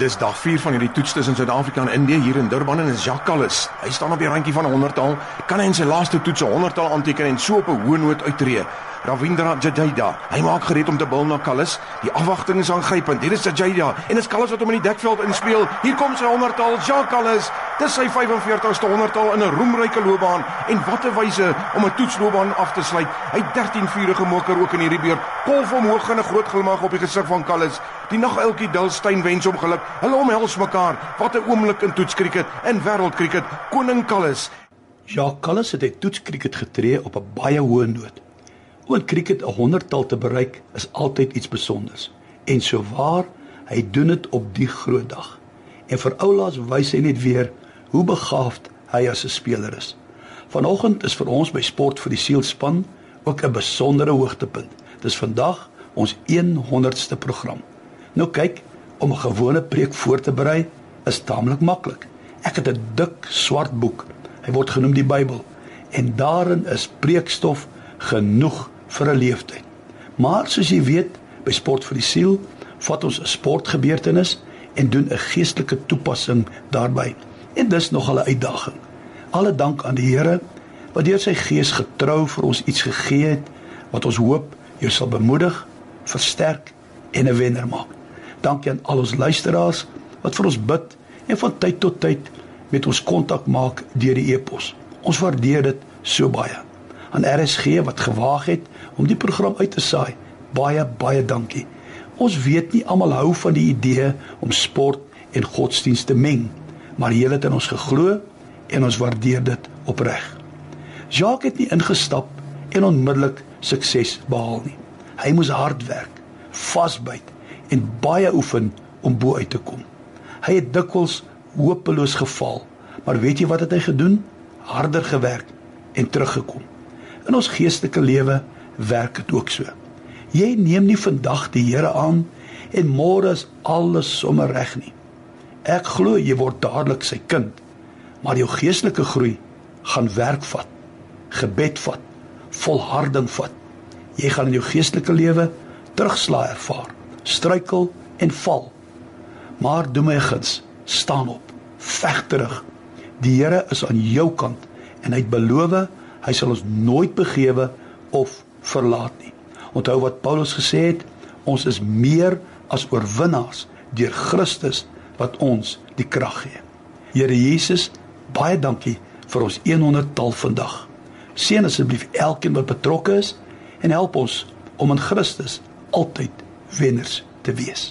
Dis dag 4 van hierdie toets tussen Suid-Afrika en Indië hier in Durban en is Jacques Kallis. Hy staan op die randjie van 'n 100-tal. Kan hy in sy laaste toets 'n 100-tal aanteken en so op 'n hoë noot uittreë? Ravindra Jadeja. Hy maak gereed om te bil na Kallis. Die afwagting is aangrypend. Hier is Jadeja en is Kallis wat hom in die dekveld inspeel. Hier kom sy 100-tal, Jacques Kallis. Dis sy 45ste 100-tal in 'n roemryke loopbaan en wat 'n wyse om 'n toetsloopbaan af te sluit. Hy 13 vurige moker ook in hierdie beurt. Kolf omhoog en 'n groot glimlag op die gesig van Kallis. Die naguiltjie Dulstein wens hom geluk. Hulle omhels mekaar. Wat 'n oomblik in toetskriket en wêreldkriket. Koning Kallis. Jacques Kallis het hy toetskriket getree op 'n baie hoë noot. Oor cricket 'n honderdtal te bereik is altyd iets spesiaals. En souwaar, hy doen dit op die groot dag. En vir oulaas wys hy net weer hoe begaafd hy as 'n speler is. Vanoggend is vir ons by Sport vir die Siel span ook 'n besondere hoogtepunt. Dis vandag ons 100ste program. Nou kyk, om 'n gewone preek voor te berei is taamlik maklik. Ek het 'n dik swart boek. Hy word genoem die Bybel en daarin is preekstof genoeg vir 'n leeftyd. Maar soos jy weet, by Sport vir die Siel vat ons 'n sportgebeurtenis en doen 'n geestelike toepassing daarbey. En dis nog 'n uitdaging. Alle dank aan die Here wat deur sy gees getrou vir ons iets gegee het wat ons hoop jou sal bemoedig, versterk en 'n wenner maak. Dankie aan al ons luisteraars wat vir ons bid en van tyd tot tyd met ons kontak maak deur die e-pos. Ons waardeer dit so baie. Aan RSG wat gewaag het om die program uit te saai. Baie baie dankie. Ons weet nie almal hou van die idee om sport en godsdienst te meng, maar julle het in ons geglo en ons waardeer dit opreg. Jacques het nie ingestap en onmiddellik sukses behaal nie. Hy moes hard werk, vasbyt en baie oefen om bo uit te kom. Hy het dikwels hopeloos geval, maar weet jy wat het hy gedoen? Harder gewerk en teruggekom. In ons geestelike lewe werk dit ook so. Jy neem nie vandag die Here aan en môre is alles sommer reg nie. Ek glo jy word dadelik sy kind, maar jou geestelike groei gaan werk vat, gebed vat, volharding vat. Jy gaan in jou geestelike lewe terugslae ervaar, struikel en val. Maar doen my guns, staan op, veg terug. Die Here is aan jou kant en hy het beloof hy sal ons nooit begewe of verlaat nie. Onthou wat Paulus gesê het, ons is meer as oorwinnaars deur Christus wat ons die krag gee. Here Jesus, baie dankie vir ons 100 tal vandag. Seën asseblief elkeen wat betrokke is en help ons om in Christus altyd wenners te wees.